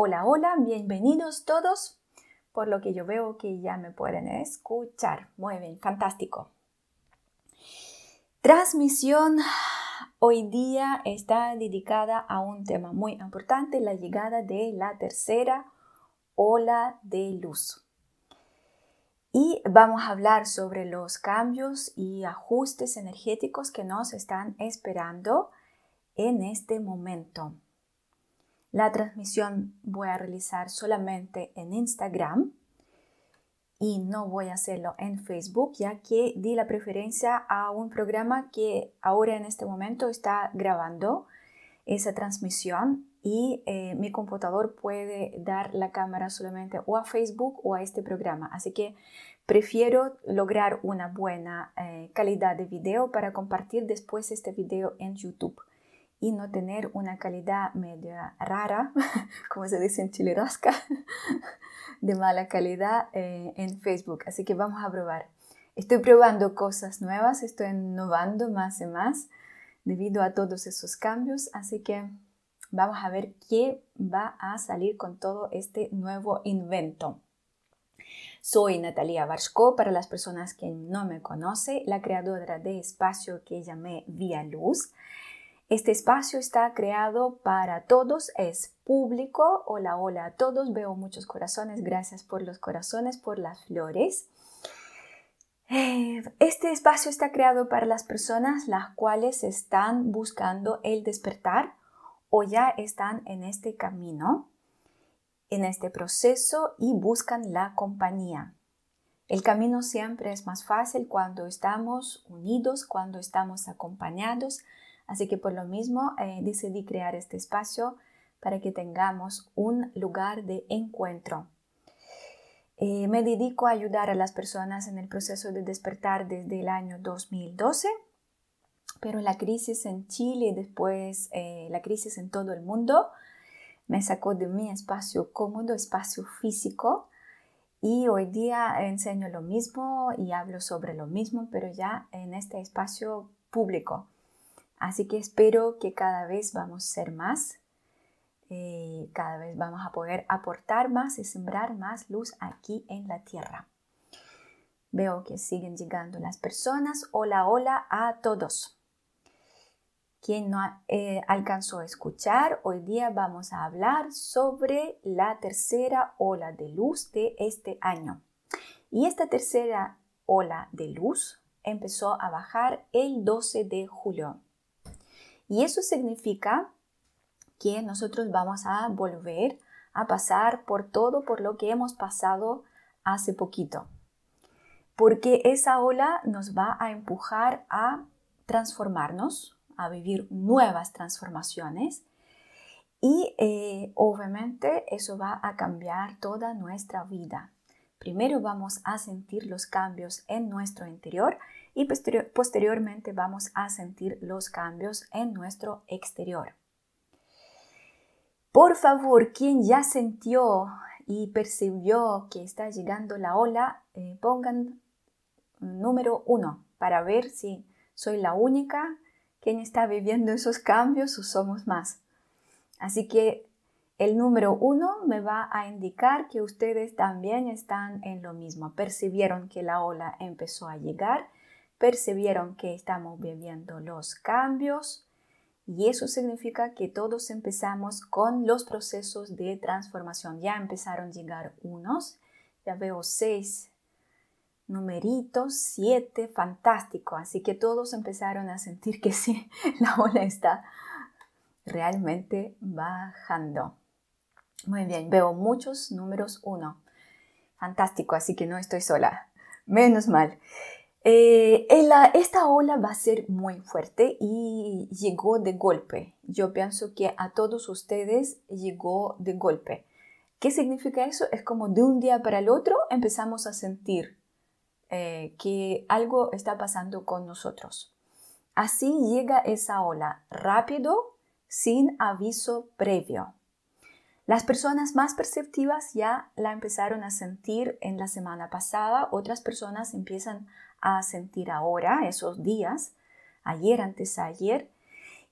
Hola, hola, bienvenidos todos. Por lo que yo veo que ya me pueden escuchar. Muy bien, fantástico. Transmisión hoy día está dedicada a un tema muy importante, la llegada de la tercera ola de luz. Y vamos a hablar sobre los cambios y ajustes energéticos que nos están esperando en este momento. La transmisión voy a realizar solamente en Instagram y no voy a hacerlo en Facebook ya que di la preferencia a un programa que ahora en este momento está grabando esa transmisión y eh, mi computador puede dar la cámara solamente o a Facebook o a este programa. Así que prefiero lograr una buena eh, calidad de video para compartir después este video en YouTube y no tener una calidad media rara, como se dice en Chile Rasca, de mala calidad eh, en Facebook. Así que vamos a probar. Estoy probando cosas nuevas, estoy innovando más y más debido a todos esos cambios, así que vamos a ver qué va a salir con todo este nuevo invento. Soy Natalia Barshko, para las personas que no me conocen, la creadora de espacio que llamé Vía Luz. Este espacio está creado para todos, es público. Hola, hola a todos. Veo muchos corazones. Gracias por los corazones, por las flores. Eh, este espacio está creado para las personas las cuales están buscando el despertar o ya están en este camino, en este proceso y buscan la compañía. El camino siempre es más fácil cuando estamos unidos, cuando estamos acompañados, Así que por lo mismo eh, decidí crear este espacio para que tengamos un lugar de encuentro. Eh, me dedico a ayudar a las personas en el proceso de despertar desde el año 2012, pero la crisis en Chile y después eh, la crisis en todo el mundo me sacó de mi espacio cómodo, espacio físico, y hoy día enseño lo mismo y hablo sobre lo mismo, pero ya en este espacio público. Así que espero que cada vez vamos a ser más, eh, cada vez vamos a poder aportar más y sembrar más luz aquí en la tierra. Veo que siguen llegando las personas. Hola, hola a todos. Quien no eh, alcanzó a escuchar, hoy día vamos a hablar sobre la tercera ola de luz de este año. Y esta tercera ola de luz empezó a bajar el 12 de julio y eso significa que nosotros vamos a volver a pasar por todo por lo que hemos pasado hace poquito. Porque esa ola nos va a empujar a transformarnos, a vivir nuevas transformaciones y eh, obviamente eso va a cambiar toda nuestra vida. Primero vamos a sentir los cambios en nuestro interior y posteriormente vamos a sentir los cambios en nuestro exterior. Por favor, quien ya sintió y percibió que está llegando la ola, eh, pongan número uno para ver si soy la única quien está viviendo esos cambios o somos más. Así que el número uno me va a indicar que ustedes también están en lo mismo. Percibieron que la ola empezó a llegar percibieron que estamos viviendo los cambios y eso significa que todos empezamos con los procesos de transformación. Ya empezaron a llegar unos, ya veo seis numeritos, siete, fantástico. Así que todos empezaron a sentir que sí, la ola está realmente bajando. Muy bien, veo muchos números uno. Fantástico, así que no estoy sola. Menos mal. Eh, esta ola va a ser muy fuerte y llegó de golpe. Yo pienso que a todos ustedes llegó de golpe. ¿Qué significa eso? Es como de un día para el otro empezamos a sentir eh, que algo está pasando con nosotros. Así llega esa ola rápido, sin aviso previo. Las personas más perceptivas ya la empezaron a sentir en la semana pasada, otras personas empiezan a sentir ahora, esos días, ayer, antes ayer,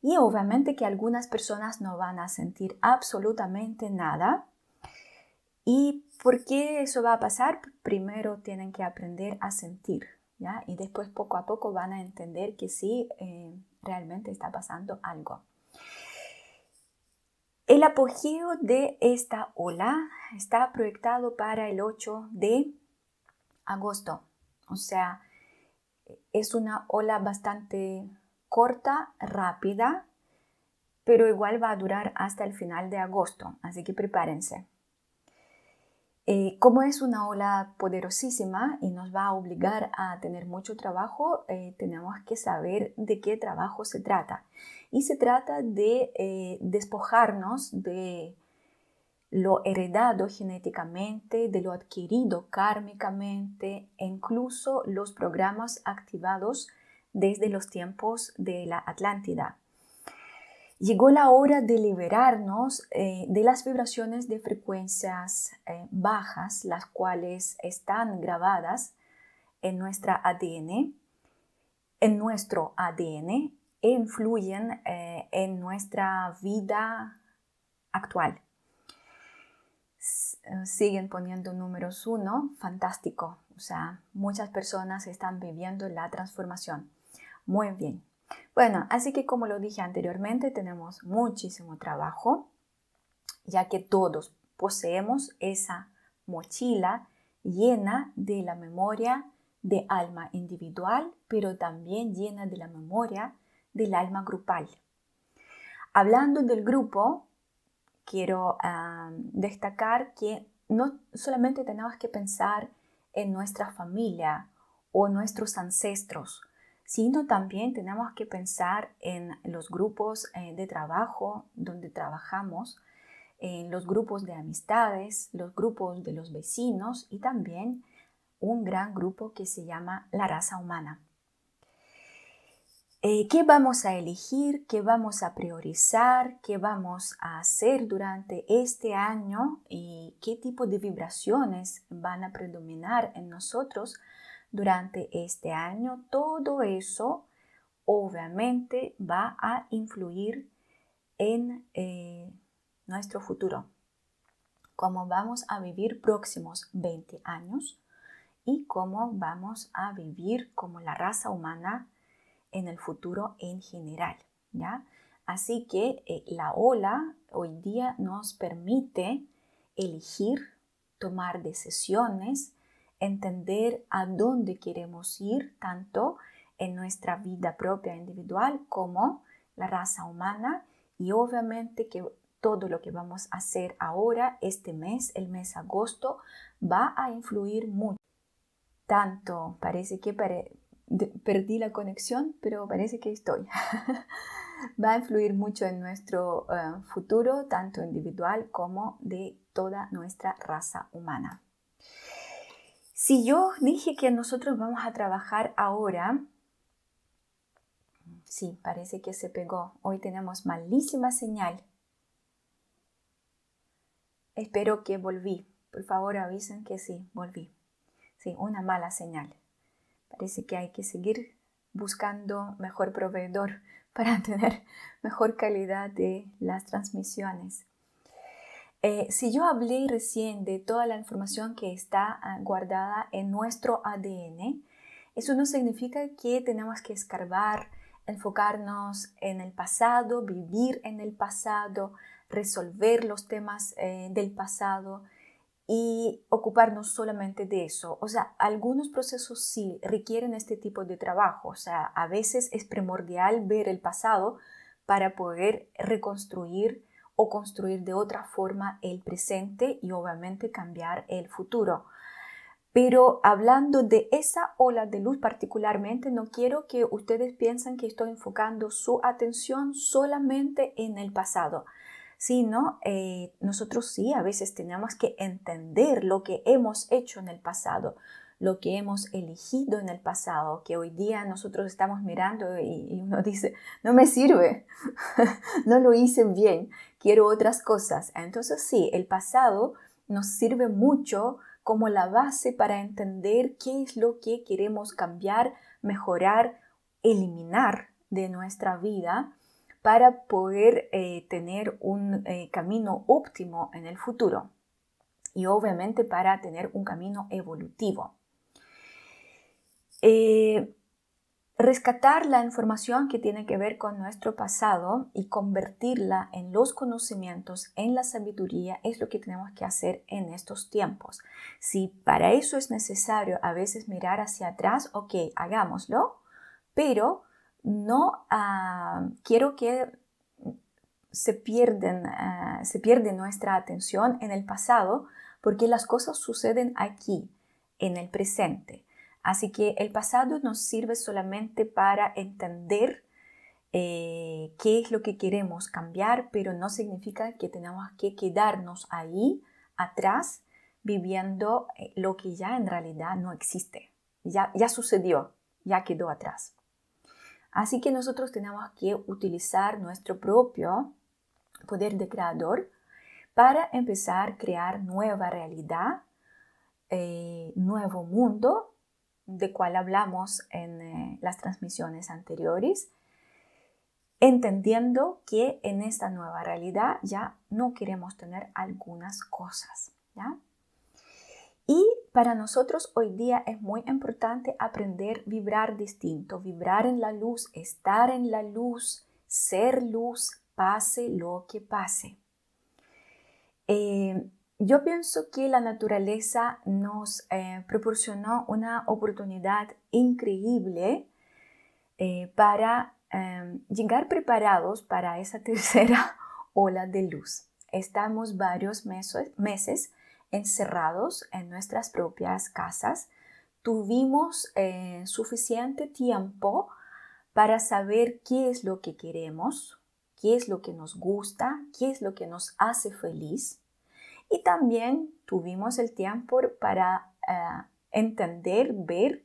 y obviamente que algunas personas no van a sentir absolutamente nada ¿Y por qué eso va a pasar? Primero tienen que aprender a sentir, ¿ya? Y después poco a poco van a entender que sí, eh, realmente está pasando algo. El apogeo de esta ola está proyectado para el 8 de agosto. O sea, es una ola bastante corta, rápida, pero igual va a durar hasta el final de agosto. Así que prepárense. Eh, como es una ola poderosísima y nos va a obligar a tener mucho trabajo, eh, tenemos que saber de qué trabajo se trata. Y se trata de eh, despojarnos de lo heredado genéticamente, de lo adquirido kármicamente, e incluso los programas activados desde los tiempos de la Atlántida. Llegó la hora de liberarnos eh, de las vibraciones de frecuencias eh, bajas, las cuales están grabadas en nuestra ADN, en nuestro ADN e influyen eh, en nuestra vida actual. siguen poniendo números uno, fantástico. O sea, muchas personas están viviendo la transformación. Muy bien. Bueno, así que como lo dije anteriormente, tenemos muchísimo trabajo, ya que todos poseemos esa mochila llena de la memoria de alma individual, pero también llena de la memoria del alma grupal. Hablando del grupo, quiero ah, destacar que no solamente tenemos que pensar en nuestra familia o nuestros ancestros, sino también tenemos que pensar en los grupos eh, de trabajo donde trabajamos, en los grupos de amistades, los grupos de los vecinos y también un gran grupo que se llama la raza humana. Eh, ¿Qué vamos a elegir? ¿Qué vamos a priorizar? ¿Qué vamos a hacer durante este año? ¿Y qué tipo de vibraciones van a predominar en nosotros durante este año, todo eso obviamente va a influir en eh, nuestro futuro, cómo vamos a vivir próximos 20 años y cómo vamos a vivir como la raza humana en el futuro en general, ¿ya? Así que eh, la ola hoy día nos permite elegir, tomar decisiones, entender a dónde queremos ir, tanto en nuestra vida propia individual como la raza humana y obviamente que todo lo que vamos a hacer ahora, este mes, el mes agosto, va a influir mucho. Tanto, parece que perdí la conexión, pero parece que estoy. va a influir mucho en nuestro eh, futuro, tanto individual como de toda nuestra raza humana. Si yo dije que nosotros vamos a trabajar ahora, sí, parece que se pegó. Hoy tenemos malísima señal. Espero que volví. Por favor avisen que sí, volví. Sí, una mala señal. Parece que hay que seguir buscando mejor proveedor para tener mejor calidad de las transmisiones. Eh, si yo hablé recién de toda la información que está ah, guardada en nuestro ADN, eso no significa que tenemos que escarbar, enfocarnos en el pasado, vivir en el pasado, resolver los temas eh, del pasado y ocuparnos solamente de eso. O sea, algunos procesos sí requieren este tipo de trabajo. O sea, a veces es primordial ver el pasado para poder reconstruir o construir de otra forma el presente y obviamente cambiar el futuro. Pero hablando de esa ola de luz particularmente, no quiero que ustedes piensen que estoy enfocando su atención solamente en el pasado, sino eh, nosotros sí a veces tenemos que entender lo que hemos hecho en el pasado, lo que hemos elegido en el pasado, que hoy día nosotros estamos mirando y, uno dice, no me sirve, no lo hice bien, quiero otras cosas. Entonces sí, el pasado nos sirve mucho como la base para entender qué es lo que queremos cambiar, mejorar, eliminar de nuestra vida para poder eh, tener un eh, camino óptimo en el futuro. y obviamente para tener un camino evolutivo. Eh, rescatar la información que tiene que ver con nuestro pasado y convertirla en los conocimientos, en la sabiduría, es lo que tenemos que hacer en estos tiempos. Si para eso es necesario a veces mirar hacia atrás, ok, hagámoslo, pero no ah, quiero que se, pierden, ah, se pierde nuestra atención en el pasado porque las cosas suceden aquí, en el presente. Así que el pasado nos sirve solamente para entender eh, qué es lo que queremos cambiar, pero no significa que tenemos que quedarnos ahí atrás viviendo eh, lo que ya en realidad no existe. Ya, ya sucedió, ya quedó atrás. Así que nosotros tenemos que utilizar nuestro propio poder de creador para empezar a crear nueva realidad, eh, nuevo mundo de cual hablamos en eh, las transmisiones anteriores, entendiendo que en esta nueva realidad ya no queremos tener algunas cosas. ¿ya? Y para nosotros hoy día es muy importante aprender a vibrar distinto, vibrar en la luz, estar en la luz, ser luz, pase lo que pase. Eh, yo pienso que la naturaleza nos eh, proporcionó una oportunidad increíble eh, para em, llegar preparados para esa tercera ola de luz. Estamos varios meses, meses encerrados en nuestras propias casas. Tuvimos eh, suficiente tiempo para saber qué es lo que queremos, qué es lo que nos gusta, qué es lo que nos hace feliz y también tuvimos el tiempo para eh, entender, ver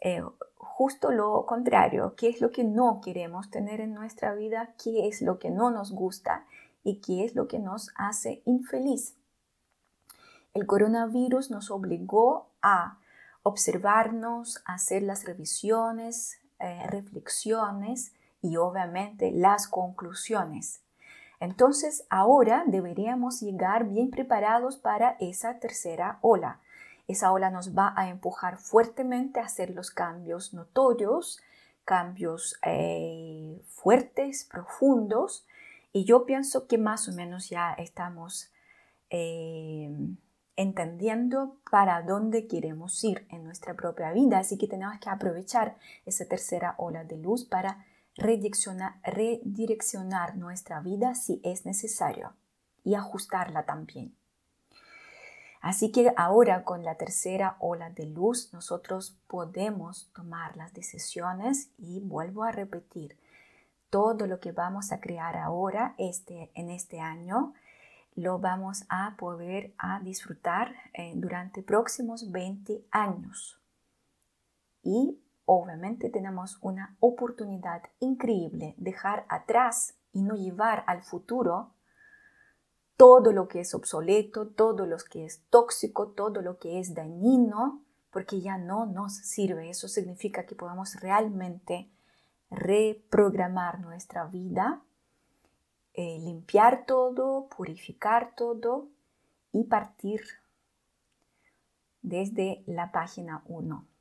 eh, justo lo contrario, qué es lo que no queremos tener en nuestra vida, qué es lo que no nos gusta y qué es lo que nos hace infeliz. El coronavirus nos obligó a observarnos, hacer las revisiones, eh, reflexiones y obviamente las conclusiones. Entonces ahora deberíamos llegar bien preparados para esa tercera ola. Esa ola nos va a empujar fuertemente a hacer los cambios notorios, cambios eh, fuertes, profundos. Y yo pienso que más o menos ya estamos eh, entendiendo para dónde queremos ir en nuestra propia vida. Así que tenemos que aprovechar esa tercera ola de luz para redireccionar, nuestra vida si es necesario y ajustarla también. Así que ahora con la tercera ola de luz nosotros podemos tomar las decisiones y vuelvo a repetir, todo lo que vamos a crear ahora este, en este año lo vamos a poder a disfrutar eh, durante próximos 20 años. Y obviamente tenemos una oportunidad increíble dejar atrás y no llevar al futuro todo lo que es obsoleto, todo lo que es tóxico, todo lo que es dañino, porque ya no nos sirve. Eso significa que podamos realmente reprogramar nuestra vida, eh, limpiar todo, purificar todo y partir desde la página 1.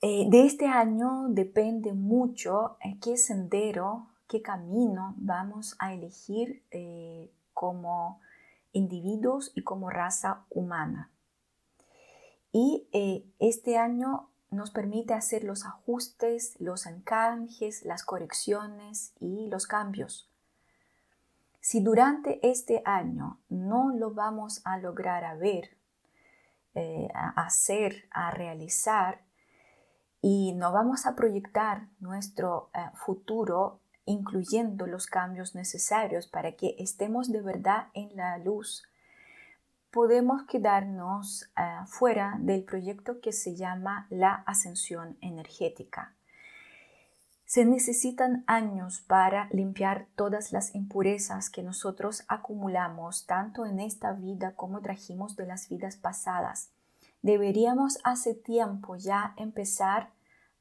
Eh, de este año depende mucho eh, qué sendero, qué camino vamos a elegir eh, como individuos y como raza humana. Y este año nos permite hacer los ajustes, los encajes, las correcciones y los cambios. Si durante este año no lo vamos a lograr a ver, a hacer, a realizar, y no vamos a proyectar nuestro eh, futuro incluyendo los cambios necesarios para que estemos de verdad en la luz, podemos quedarnos eh, fuera del proyecto que se llama la ascensión energética. Se necesitan años para limpiar todas las impurezas que nosotros acumulamos tanto en esta vida como trajimos de las vidas pasadas deberíamos hace tiempo ya empezar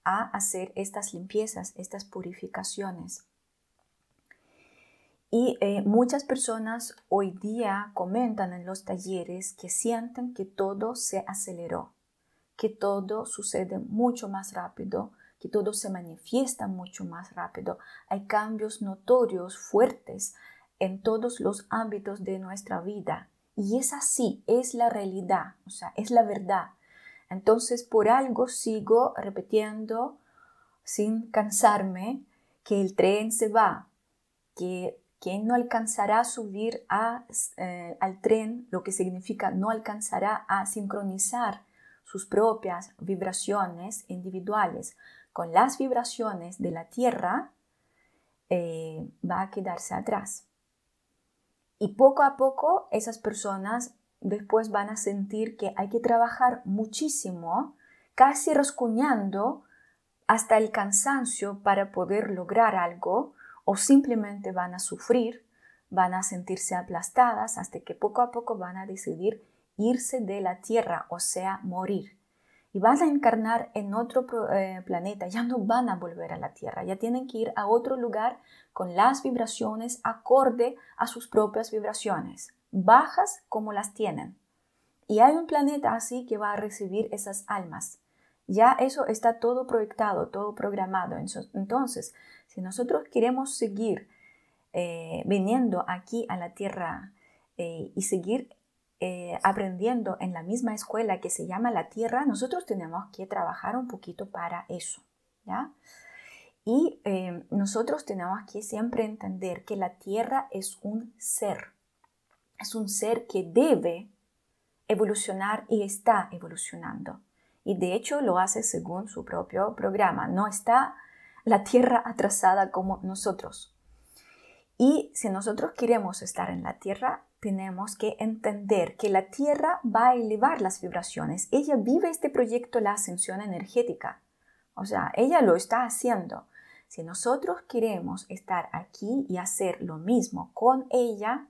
a hacer estas limpiezas, estas purificaciones. Y eh, muchas personas hoy día comentan en los talleres que sienten que todo se aceleró, que todo sucede mucho más rápido, que todo se manifiesta mucho más rápido. Hay cambios notorios, fuertes en todos los ámbitos de nuestra vida. Y es así, es la realidad, o sea, es la verdad. Entonces, por algo sigo repitiendo sin cansarme que el tren se va, que quien no alcanzará a subir eh, al tren, lo que significa no alcanzará a sincronizar sus propias vibraciones individuales con las vibraciones de la Tierra, eh, va a quedarse atrás. Y poco a poco esas personas después van a sentir que hay que trabajar muchísimo, casi rascuñando hasta el cansancio para poder lograr algo o simplemente van a sufrir, van a sentirse aplastadas hasta que poco a poco van a decidir irse de la Tierra, o sea, morir. Y van a encarnar en otro eh, planeta, ya no van a volver a la Tierra, ya tienen que ir a otro lugar con las vibraciones acorde a sus propias vibraciones, bajas como las tienen. Y hay un planeta así que va a recibir esas almas. Ya eso está todo proyectado, todo programado. Entonces, si nosotros queremos seguir eh, viniendo aquí a la Tierra eh, y seguir eh, aprendiendo en la misma escuela que se llama la Tierra, nosotros tenemos que trabajar un poquito para eso. ¿ya? Y nosotros tenemos que siempre entender que la Tierra es un ser. Es un ser que debe evolucionar y está evolucionando. Y de hecho lo hace según su propio programa. No está la tierra atrasada como nosotros. Y si nosotros queremos estar en la tierra, tenemos que entender que la tierra va a elevar las vibraciones. Ella vive este proyecto, la ascensión energética. O sea, ella lo está haciendo. Si nosotros queremos estar aquí y hacer lo mismo con ella,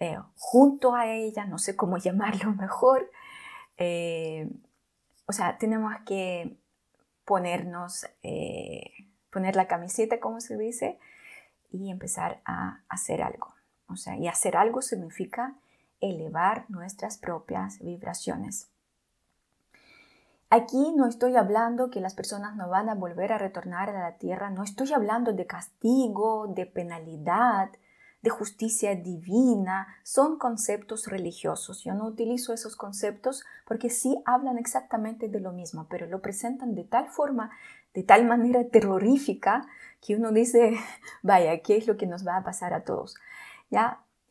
eh, junto a ella, no sé cómo llamarlo mejor, eh, o sea, tenemos que ponernos, eh, poner la camiseta, como se dice, y empezar a hacer algo. O sea, y hacer algo significa elevar nuestras propias vibraciones. Aquí no estoy hablando que las personas no van a volver a retornar a la tierra, no estoy hablando de castigo, de penalidad, de justicia divina, son conceptos religiosos. Yo no utilizo esos conceptos porque sí hablan exactamente de lo mismo, pero lo presentan de tal forma, de tal manera terrorífica, que uno dice, vaya, ¿qué es lo que nos va a pasar a todos?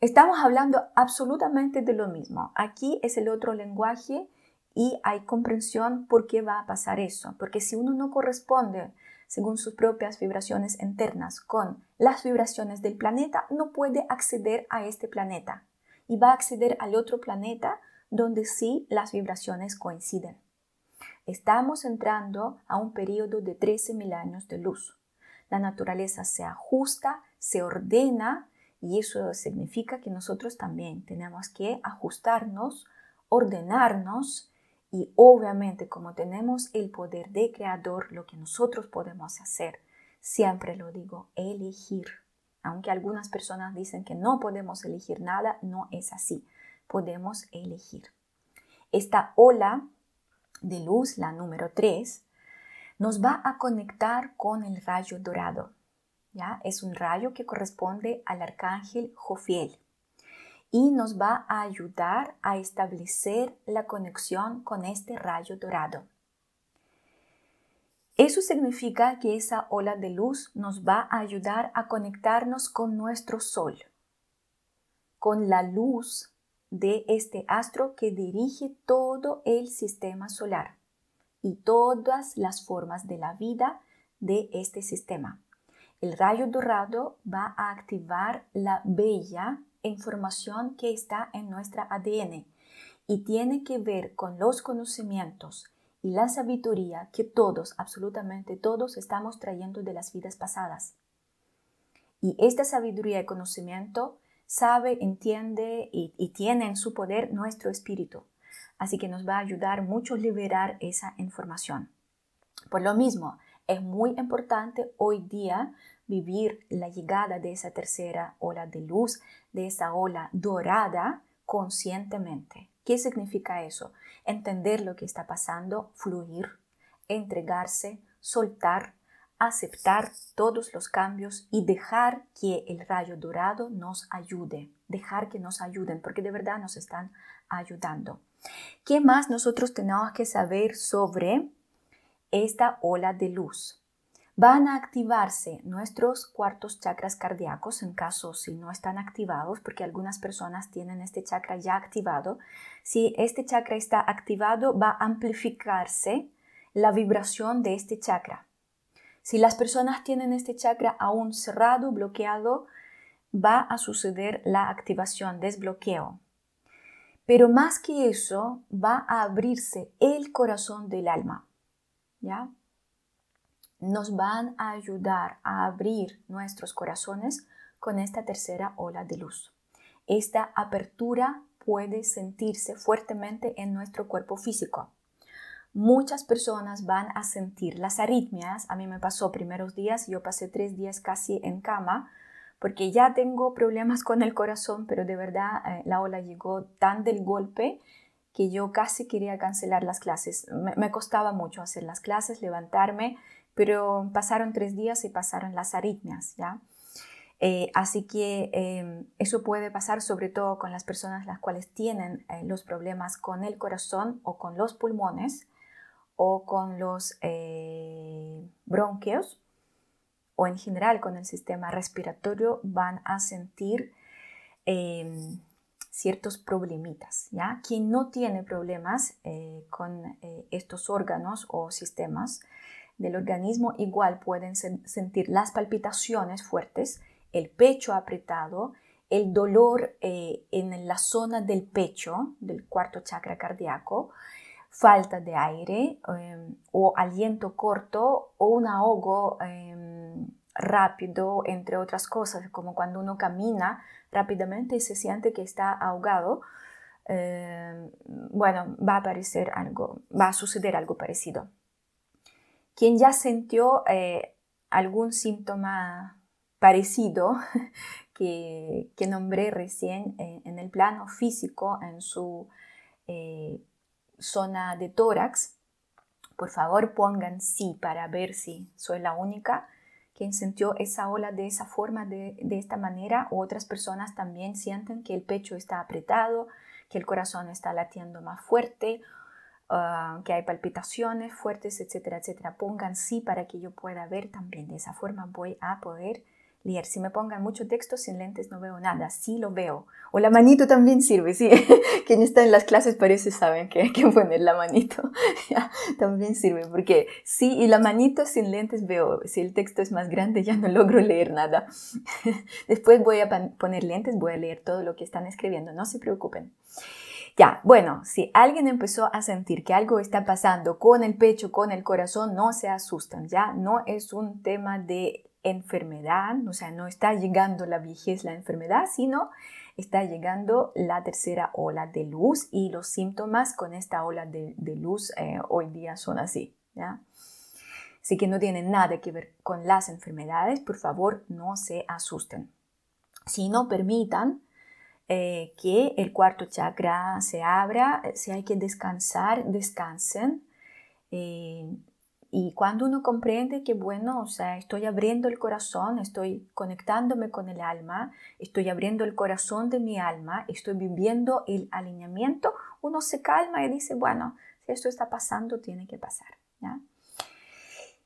Estamos hablando absolutamente de lo mismo. Aquí es el otro lenguaje y hay comprensión por qué va a pasar eso. Porque si uno no corresponde según sus propias vibraciones internas con las vibraciones del planeta, no puede acceder a este planeta y va a acceder al otro planeta donde sí las vibraciones coinciden. Estamos entrando a un periodo de 13.000 años de luz. La naturaleza se ajusta, se ordena y eso significa que nosotros también tenemos que ajustarnos, ordenarnos y obviamente como tenemos el poder de creador, lo que nosotros podemos hacer, siempre lo digo, elegir. Aunque algunas personas dicen que no podemos elegir nada, no es así. Podemos elegir. Esta ola de luz, la número 3, nos va a conectar con el rayo dorado. Es un rayo que corresponde al arcángel Jofiel y nos va a ayudar a establecer la conexión con este rayo dorado. Eso significa que esa ola de luz nos va a ayudar a conectarnos con nuestro sol, con la luz de este astro que dirige todo el sistema solar y todas las formas de la vida de este sistema. El rayo dorado va a activar la bella información que está en nuestra ADN y tiene que ver con los conocimientos y la sabiduría que todos, absolutamente todos, estamos trayendo de las vidas pasadas. Y esta sabiduría y conocimiento sabe, entiende y, tiene en su poder nuestro espíritu. Así que nos va a ayudar mucho liberar esa información. Por lo mismo, es muy importante hoy día vivir la llegada de esa tercera ola de luz, de esa ola dorada, conscientemente. ¿Qué significa eso? Entender lo que está pasando, fluir, entregarse, soltar, aceptar todos los cambios y dejar que el rayo dorado nos ayude, dejar que nos ayuden, porque de verdad nos están ayudando. ¿Qué más nosotros tenemos que saber sobre esta ola de luz? Van a activarse nuestros cuartos chakras cardíacos en caso si no están activados, porque algunas personas tienen este chakra ya activado. Si este chakra está activado, va a amplificarse la vibración de este chakra. Si las personas tienen este chakra aún cerrado, bloqueado, va a suceder la activación, desbloqueo. Pero más que eso, va a abrirse el corazón del alma. ¿Ya? Nos van a ayudar a abrir nuestros corazones con esta tercera ola de luz. Esta apertura puede sentirse fuertemente en nuestro cuerpo físico. Muchas personas van a sentir las arritmias. A mí me pasó primeros días, yo pasé tres días casi en cama porque ya tengo problemas con el corazón, pero de verdad eh, la ola llegó tan del golpe que yo casi quería cancelar las clases. Me, costaba mucho hacer las clases, levantarme, pero pasaron tres días y pasaron las arritmias, ¿ya? Eh, así que em, eso puede pasar sobre todo con las personas las cuales tienen eh, los problemas con el corazón o con los pulmones o con los bronquios o en general con el sistema respiratorio van a sentir ciertos problemitas. ¿ya? Quien no tiene problemas eh, con eh, estos órganos o sistemas del organismo igual pueden sentir las palpitaciones fuertes, el pecho apretado, el dolor eh, en la zona del pecho, del cuarto chakra cardíaco, falta de aire em, o aliento corto o un ahogo em, rápido, entre otras cosas, como cuando uno camina rápidamente se siente que está ahogado, em, bueno, va a aparecer algo, va a suceder algo parecido. Quien ya sintió eh, algún síntoma parecido que, que nombré recién eh, en el plano físico, en su eh, zona de tórax, por favor pongan sí para ver si soy la única quien sintió esa ola de esa forma, de, esta manera, otras personas también sienten que el pecho está apretado, que el corazón está latiendo más fuerte, ah, que hay palpitaciones fuertes, etcétera, etcétera. Pongan sí para que yo pueda ver también. De esa forma voy a poder leer. Si me pongan mucho texto sin lentes no veo nada, sí lo veo. O la manito también sirve, sí. Quien está en las clases parece saben que hay que poner la manito. también sirve, porque sí, y la manito sin lentes veo. Si el texto es más grande ya no logro leer nada. Después voy a poner lentes, voy a leer todo lo que están escribiendo, no se preocupen. Ya, bueno, si alguien empezó a sentir que algo está pasando con el pecho, con el corazón, no se asustan, ya no es un tema de enfermedad, o sea, no está llegando la vejez, la enfermedad, sino está llegando la tercera ola de luz y los síntomas con esta ola de, luz eh, hoy día son así. ¿ya? Así que no tienen nada que ver con las enfermedades, por favor no se asusten. Si no permitan eh, que el cuarto chakra se abra, si hay que descansar, descansen. Eh, y cuando uno comprende que, bueno, o sea, estoy abriendo el corazón, estoy conectándome con el alma, estoy abriendo el corazón de mi alma, estoy viviendo el alineamiento, uno se calma y dice, bueno, si esto está pasando, tiene que pasar.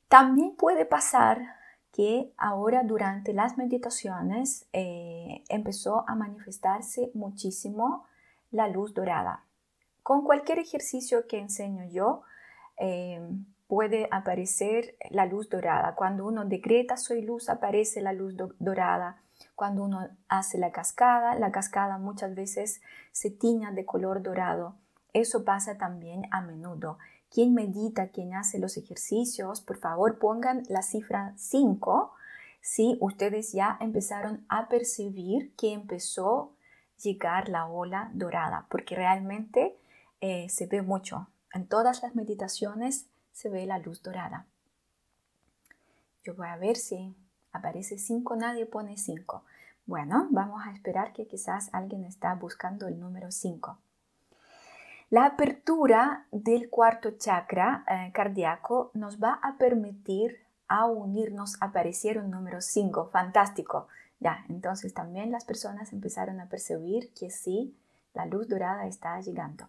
También puede pasar que ahora durante las meditaciones eh, empezó a manifestarse muchísimo la luz dorada. Con cualquier ejercicio que enseño yo, eh, puede aparecer la luz dorada. Cuando uno decreta soy luz, aparece la luz dorada. Cuando uno hace la cascada, la cascada muchas veces se tiña de color dorado. Eso pasa también a menudo. Quien medita, quien hace los ejercicios, por favor pongan la cifra 5 si ustedes ya empezaron a percibir que empezó a llegar la ola dorada, porque realmente eh, se ve mucho. En todas las meditaciones se ve la luz dorada. Yo voy a ver si Aparece 5, nadie pone 5. Bueno, vamos a esperar que quizás alguien está buscando el número 5. La apertura del cuarto chakra eh, cardíaco nos va a permitir a unirnos. Aparecieron número 5, fantástico. Ya, entonces también las personas empezaron a percibir que sí, la luz dorada está llegando.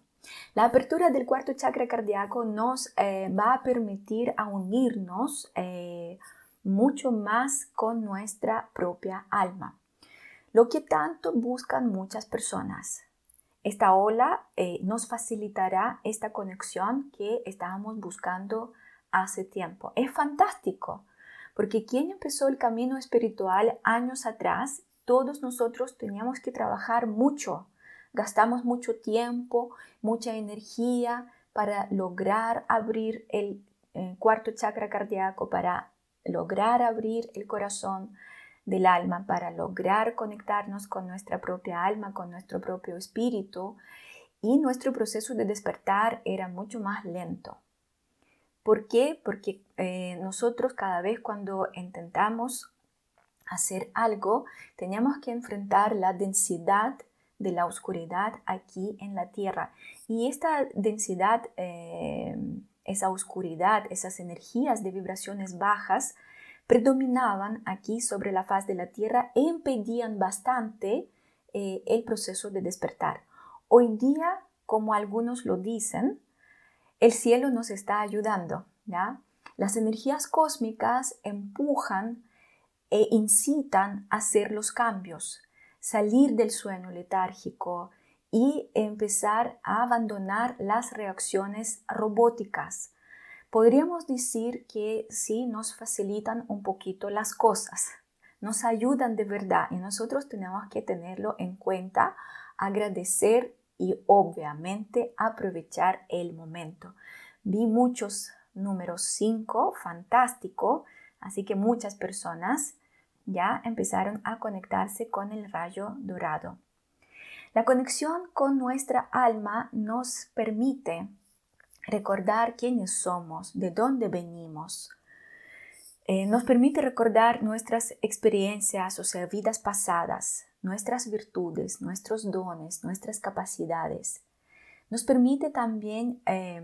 La apertura del cuarto chakra cardíaco nos eh, va a permitir a unirnos eh, mucho más con nuestra propia alma, lo que tanto buscan muchas personas. Esta ola eh, nos facilitará esta conexión que estábamos buscando hace tiempo. Es fantástico, porque quien empezó el camino espiritual años atrás, todos nosotros teníamos que trabajar mucho, gastamos mucho tiempo, mucha energía para lograr abrir el eh, cuarto chakra cardíaco, para lograr abrir el corazón del alma, para lograr conectarnos con nuestra propia alma, con nuestro propio espíritu. Y nuestro proceso de despertar era mucho más lento. ¿Por qué? Porque eh, nosotros cada vez cuando intentamos hacer algo, teníamos que enfrentar la densidad de la oscuridad aquí en la tierra. Y esta densidad, eh, esa oscuridad, esas energías de vibraciones bajas, predominaban aquí sobre la faz de la tierra e impedían bastante eh, el proceso de despertar. Hoy día, como algunos lo dicen, el cielo nos está ayudando, ¿ya? Las energías cósmicas empujan e incitan a hacer los cambios, salir del sueño letárgico y empezar a abandonar las reacciones robóticas. Podríamos decir que sí nos facilitan un poquito las cosas, nos ayudan de verdad y nosotros tenemos que tenerlo en cuenta, agradecer y obviamente aprovechar el momento. Vi muchos números 5, fantástico, así que muchas personas ya empezaron a conectarse con el rayo dorado. La conexión con nuestra alma nos permite recordar quiénes somos, de dónde venimos. Eh, nos permite recordar nuestras experiencias, o sea, vidas pasadas, nuestras virtudes, nuestros dones, nuestras capacidades. Nos permite también eh,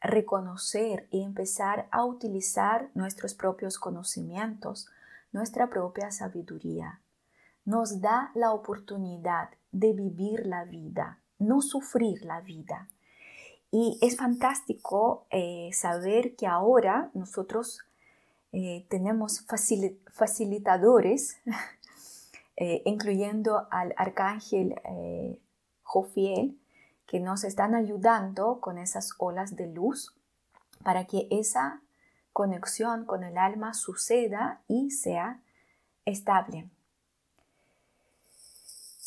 reconocer y empezar a utilizar nuestros propios conocimientos, nuestra propia sabiduría. Nos da la oportunidad de vivir la vida, no sufrir la vida. Y es fantástico eh, saber que ahora nosotros eh, tenemos facilitadores, eh, incluyendo al arcángel Jofiel, que nos están ayudando con esas olas de luz para que esa conexión con el alma suceda y sea estable.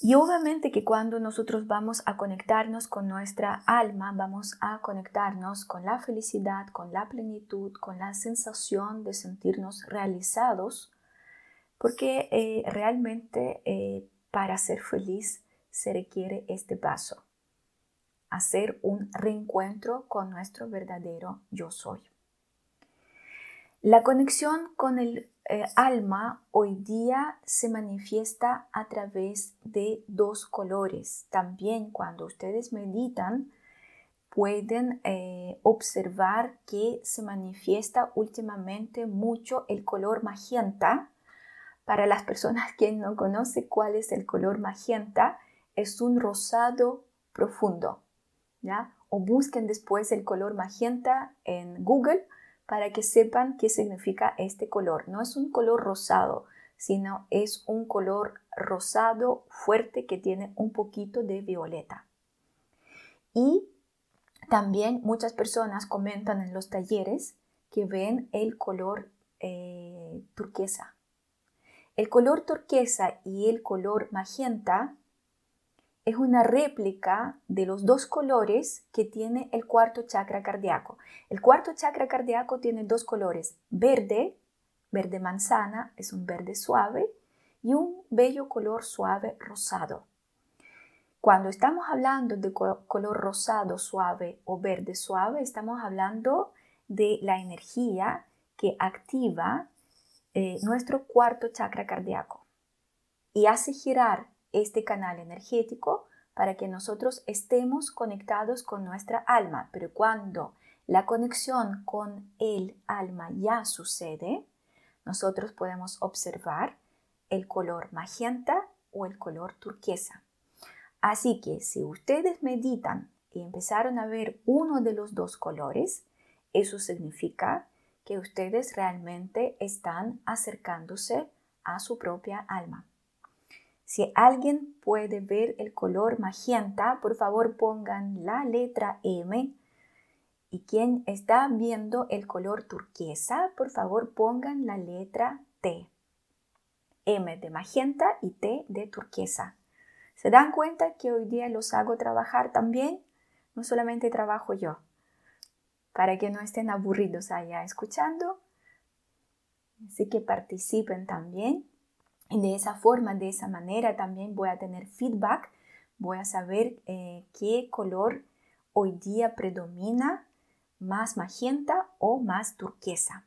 Y obviamente que cuando nosotros vamos a conectarnos con nuestra alma, vamos a conectarnos con la felicidad, con la plenitud, con la sensación de sentirnos realizados, porque eh, realmente eh, para ser feliz se requiere este paso hacer un reencuentro con nuestro verdadero yo soy. La conexión con el eh, alma hoy día se manifiesta a través de dos colores. También cuando ustedes meditan, pueden eh, observar que se manifiesta últimamente mucho el color magenta. Para las personas que no conocen cuál es el color magenta, es un rosado profundo. O busquen después el color magenta en Google para que sepan qué significa este color. No es un color rosado, sino es un color rosado fuerte que tiene un poquito de violeta. Y también muchas personas comentan en los talleres que ven el color eh, turquesa. El color turquesa y el color magenta es una réplica de los dos colores que tiene el cuarto chakra cardíaco. El cuarto chakra cardíaco tiene dos colores, verde, verde manzana, es un verde suave, y un bello color suave rosado. Cuando estamos hablando de color rosado suave o verde suave, estamos hablando de la energía que activa eh, nuestro cuarto chakra cardíaco y hace girar este canal energético para que nosotros estemos conectados con nuestra alma. Pero cuando la conexión con el alma ya sucede, nosotros podemos observar el color magenta o el color turquesa. Así que si ustedes meditan y empezaron a ver uno de los dos colores, eso significa que ustedes realmente están acercándose a su propia alma. Si alguien puede ver el color magenta, por favor pongan la letra M. Y quien está viendo el color turquesa, por favor pongan la letra T. M de magenta y T de turquesa. ¿Se dan cuenta que hoy día los hago trabajar también? No solamente trabajo yo. Para que no estén aburridos allá escuchando. Así que participen también. Y de esa forma, de esa manera también voy a tener feedback. Voy a saber eh, qué color hoy día predomina, más magenta o más turquesa.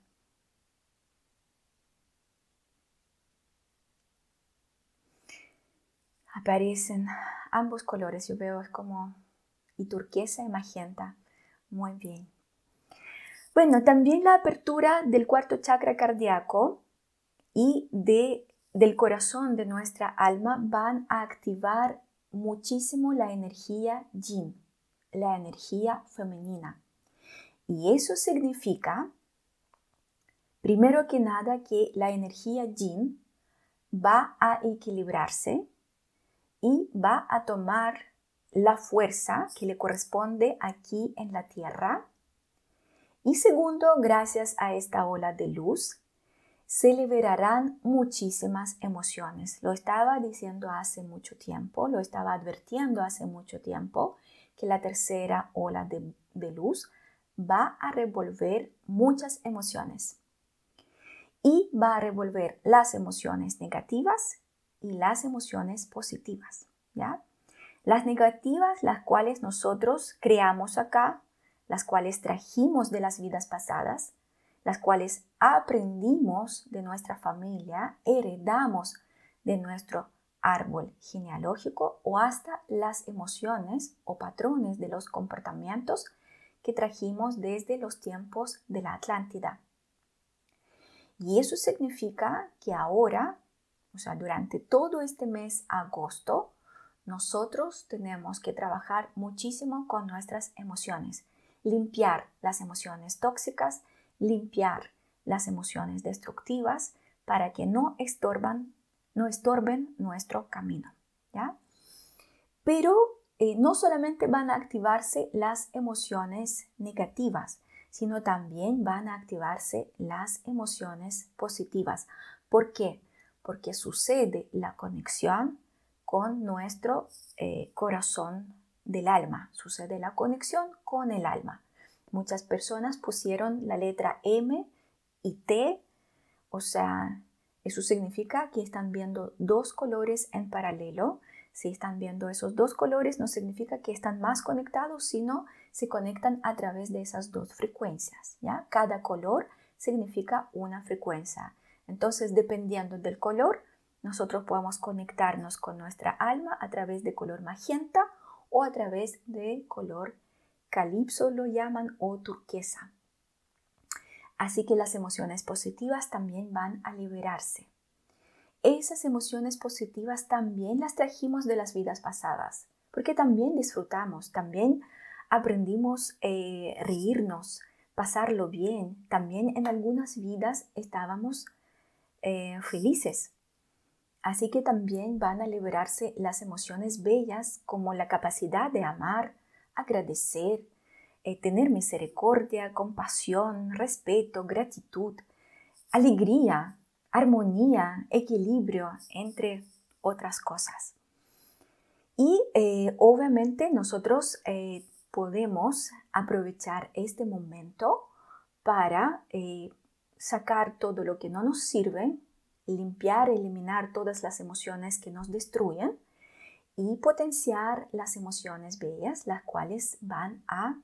aparecen ambos colores. Yo veo es como y turquesa y magenta. Muy bien. Bueno, también la apertura del cuarto chakra cardíaco y de, del corazón de nuestra alma van a activar muchísimo la energía yin, la energía femenina. Y eso significa, primero que nada, que la energía yin va a equilibrarse y va a tomar la fuerza que le corresponde aquí en la tierra. Y segundo, gracias a esta ola de luz, se liberarán muchísimas emociones. Lo estaba diciendo hace mucho tiempo, lo estaba advirtiendo hace mucho tiempo, que la tercera ola de, luz va a revolver muchas emociones. Y va a revolver las emociones negativas y las emociones positivas, ¿ya? Las negativas, las cuales nosotros creamos acá, las cuales trajimos de las vidas pasadas, las cuales aprendimos de nuestra familia, heredamos de nuestro árbol genealógico o hasta las emociones o patrones de los comportamientos que trajimos desde los tiempos de la Atlántida. Y eso significa que ahora o sea, durante todo este mes agosto, nosotros tenemos que trabajar muchísimo con nuestras emociones, limpiar las emociones tóxicas, limpiar las emociones destructivas para que no estorban, no estorben nuestro camino, ¿ya? Pero eh, no solamente van a activarse las emociones negativas, sino también van a activarse las emociones positivas. ¿Por qué? porque sucede la conexión con nuestro eh, corazón del alma, sucede la conexión con el alma. Muchas personas pusieron la letra M y T, o sea, eso significa que están viendo dos colores en paralelo. Si están viendo esos dos colores, no significa que están más conectados, sino se conectan a través de esas dos frecuencias. ¿ya? Cada color significa una frecuencia. Entonces, dependiendo del color, nosotros podemos conectarnos con nuestra alma a través de color magenta o a través de color calipso lo llaman o turquesa. Así que las emociones positivas también van a liberarse. Esas emociones positivas también las trajimos de las vidas pasadas, porque también disfrutamos, también aprendimos eh, reírnos, pasarlo bien. También en algunas vidas estábamos eh, felices. Así que también van a liberarse las emociones bellas como la capacidad de amar, agradecer, eh, tener misericordia, compasión, respeto, gratitud, alegría, armonía, equilibrio, entre otras cosas. Y eh, obviamente nosotros podemos aprovechar este momento para sacar todo lo que no nos sirve, limpiar, eliminar todas las emociones que nos destruyen y potenciar las emociones bellas, las cuales van a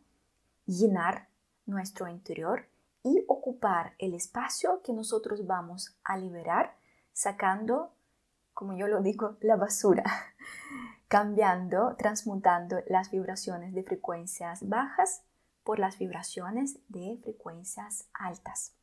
llenar nuestro interior y ocupar el espacio que nosotros vamos a liberar sacando, como yo lo digo, la basura, cambiando, transmutando las vibraciones de frecuencias bajas por las vibraciones de frecuencias altas.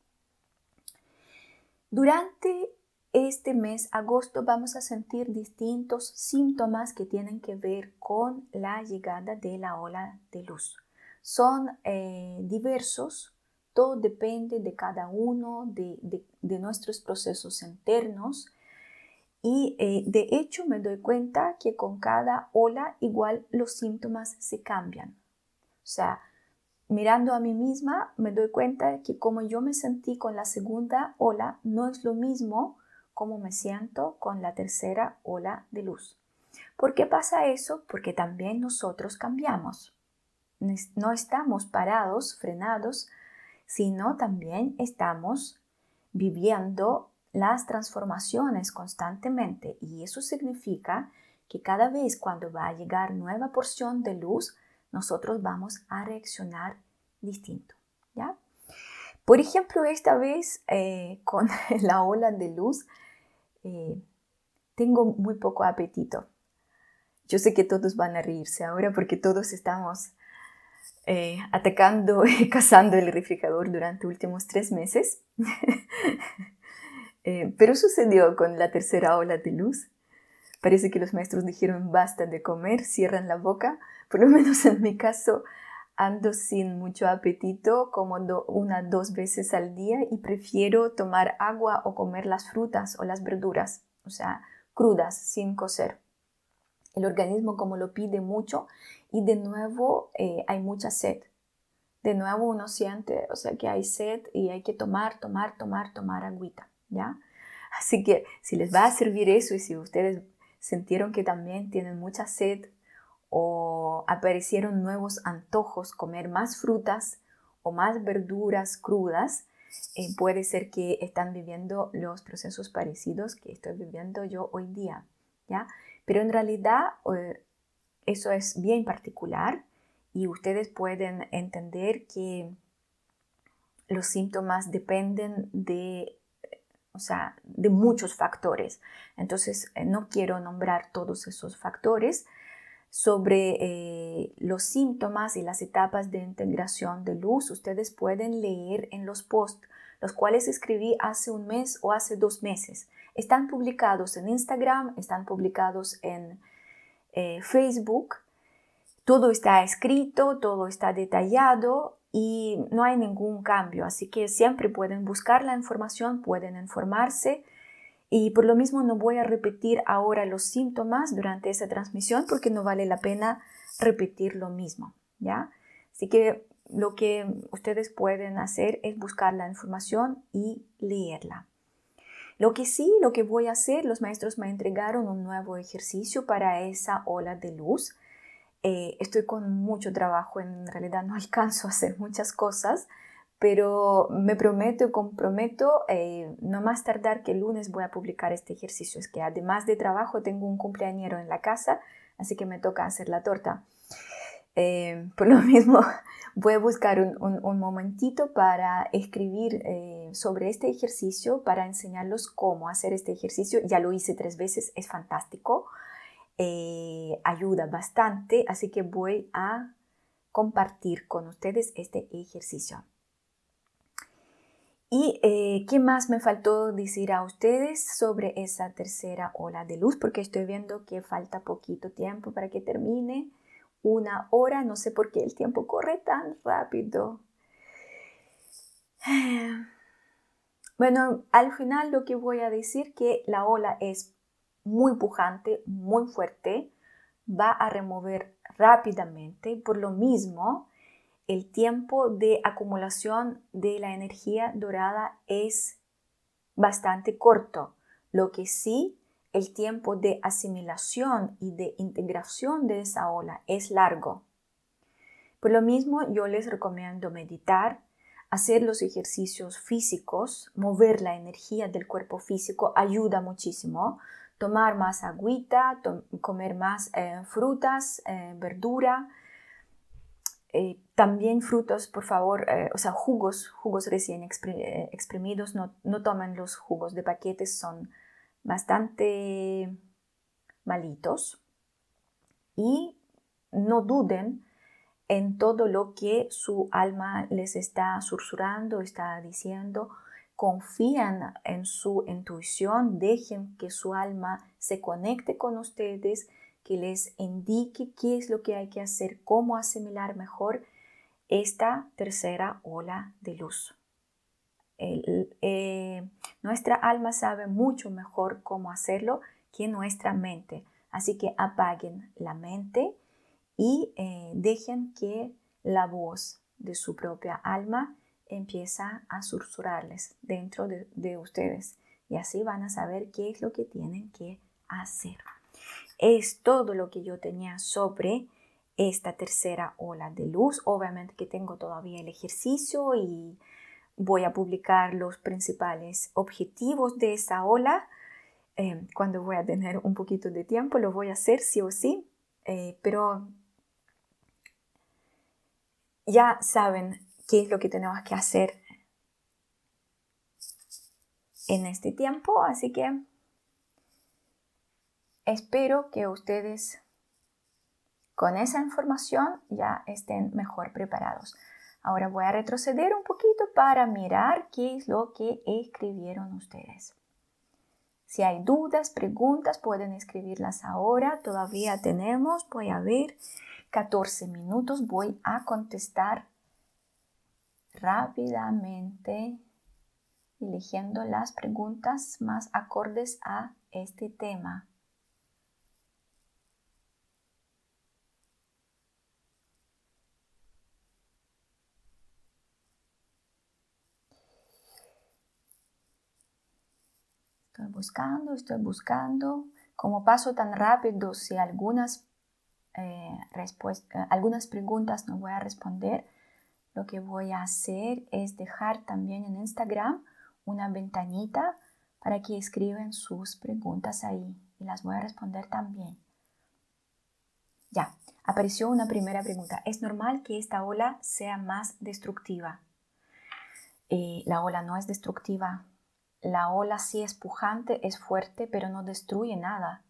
Durante este mes, agosto, vamos a sentir distintos síntomas que tienen que ver con la llegada de la ola de luz. Son eh, diversos, todo depende de cada uno, de, nuestros procesos internos. Y eh, de hecho me doy cuenta que con cada ola igual los síntomas se cambian. O sea, mirando a mí misma me doy cuenta que como yo me sentí con la segunda ola no es lo mismo como me siento con la tercera ola de luz. ¿Por qué pasa eso? Porque también nosotros cambiamos. No estamos parados, frenados, sino también estamos viviendo las transformaciones constantemente y eso significa que cada vez cuando va a llegar nueva porción de luz, nosotros vamos a reaccionar distinto. ¿ya? Por ejemplo, esta vez eh, con la ola de luz, eh, tengo muy poco apetito. Yo sé que todos van a reírse ahora porque todos estamos eh, atacando y cazando el refrigerador durante últimos tres meses. Eh, pero sucedió con la tercera ola de luz. Parece que los maestros dijeron basta de comer, cierran la boca. Por lo menos en mi caso ando sin mucho apetito, como una dos veces al día y prefiero tomar agua o comer las frutas o las verduras, o sea, crudas, sin cocer el organismo como lo pide mucho y de nuevo eh, hay mucha sed. De nuevo uno siente, o sea, que hay sed y hay que tomar, tomar, tomar, tomar agüita, ¿ya? Así que si les va a servir eso y si ustedes sintieron que también tienen mucha sed o aparecieron nuevos antojos, comer más frutas o más verduras crudas, eh, puede ser que están viviendo los procesos parecidos que estoy viviendo yo hoy día, ¿ya? Pero en realidad eh, eso es bien particular y ustedes pueden entender que los síntomas dependen de, o sea, de muchos factores. Entonces, eh, no quiero nombrar todos esos factores sobre eh, los síntomas y las etapas de integración de luz. Ustedes pueden leer en los posts, los cuales escribí hace un mes o hace dos meses. Están publicados en Instagram, están publicados en eh, Facebook. Todo está escrito, todo está detallado y no hay ningún cambio. Así que siempre pueden buscar la información, pueden informarse. Y por lo mismo no voy a repetir ahora los síntomas durante esa transmisión porque no vale la pena repetir lo mismo, ¿ya? Así que lo que ustedes pueden hacer es buscar la información y leerla. Lo que sí, lo que voy a hacer, los maestros me entregaron un nuevo ejercicio para esa ola de luz. Eh, estoy con mucho trabajo, en realidad no alcanzo a hacer muchas cosas, pero me prometo y comprometo eh, no más tardar que el lunes voy a publicar este ejercicio. Es que además de trabajo tengo un cumpleañero en la casa, así que me toca hacer la torta. Eh, por lo mismo, voy a buscar un, momentito para escribir eh, sobre este ejercicio, para enseñarlos cómo hacer este ejercicio. Ya lo hice tres veces, es fantástico, eh, ayuda bastante, así que voy a compartir con ustedes este ejercicio. ¿Y qué más me faltó decir a ustedes sobre esa tercera ola de luz? Porque estoy viendo que falta poquito tiempo para que termine una hora, no sé por qué el tiempo corre tan rápido. Bueno, al final lo que voy a decir que la ola es muy pujante, muy fuerte, va a remover rápidamente, por lo mismo el tiempo de acumulación de la energía dorada es bastante corto. Lo que sí el tiempo de asimilación y de integración de esa ola es largo. Por lo mismo, yo les recomiendo meditar, hacer los ejercicios físicos, mover la energía del cuerpo físico ayuda muchísimo. Tomar más agüita, comer más eh, frutas, eh, verdura. Eh, también frutos, por favor, eh, o sea, jugos, jugos recién exprimidos, no, no tomen los jugos de paquetes, son bastante malitos. Y no duden en todo lo que su alma les está susurrando, está diciendo. Confían en su intuición, dejen que su alma se conecte con ustedes que les indique qué es lo que hay que hacer, cómo asimilar mejor esta tercera ola de luz. Eh, nuestra alma sabe mucho mejor cómo hacerlo que nuestra mente. Así que apaguen la mente y eh, dejen que la voz de su propia alma empieza a susurrarles dentro de ustedes. Y así van a saber qué es lo que tienen que hacer. Es todo lo que yo tenía sobre esta tercera ola de luz. Obviamente que tengo todavía el ejercicio y voy a publicar los principales objetivos de esa ola. Eh, cuando voy a tener un poquito de tiempo, lo voy a hacer sí o sí. Eh, pero ya saben qué es lo que tenemos que hacer en este tiempo, así que Espero que ustedes con esa información ya estén mejor preparados. Ahora voy a retroceder un poquito para mirar qué es lo que escribieron ustedes. Si hay dudas, preguntas, pueden escribirlas ahora. Todavía tenemos, voy a ver, 14 minutos. Voy a contestar rápidamente, eligiendo las preguntas más acordes a este tema. Estoy buscando, estoy buscando. Como paso tan rápido, si algunas, eh, eh, algunas preguntas no voy a responder, lo que voy a hacer es dejar también en Instagram una ventanita para que escriban sus preguntas ahí y las voy a responder también. Ya, apareció una primera pregunta. ¿Es normal que esta ola sea más destructiva? Eh, la ola no es destructiva, la ola sí es pujante, es fuerte, pero no destruye nada.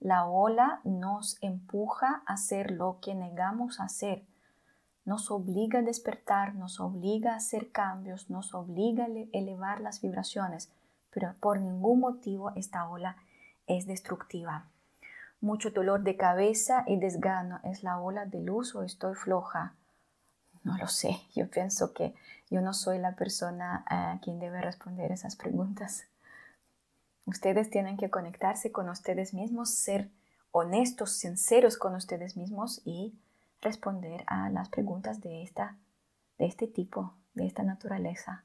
La ola nos empuja a hacer lo que negamos hacer. Nos obliga a despertar, nos obliga a hacer cambios, nos obliga a elevar las vibraciones, pero por ningún motivo esta ola es destructiva. Mucho dolor de cabeza y desgano es la ola de luz o estoy floja. No lo sé, yo pienso que yo no soy la persona a quien debe responder esas preguntas. Ustedes tienen que conectarse con ustedes mismos, ser honestos, sinceros con ustedes mismos y responder a las preguntas de, esta, de este tipo, de esta naturaleza.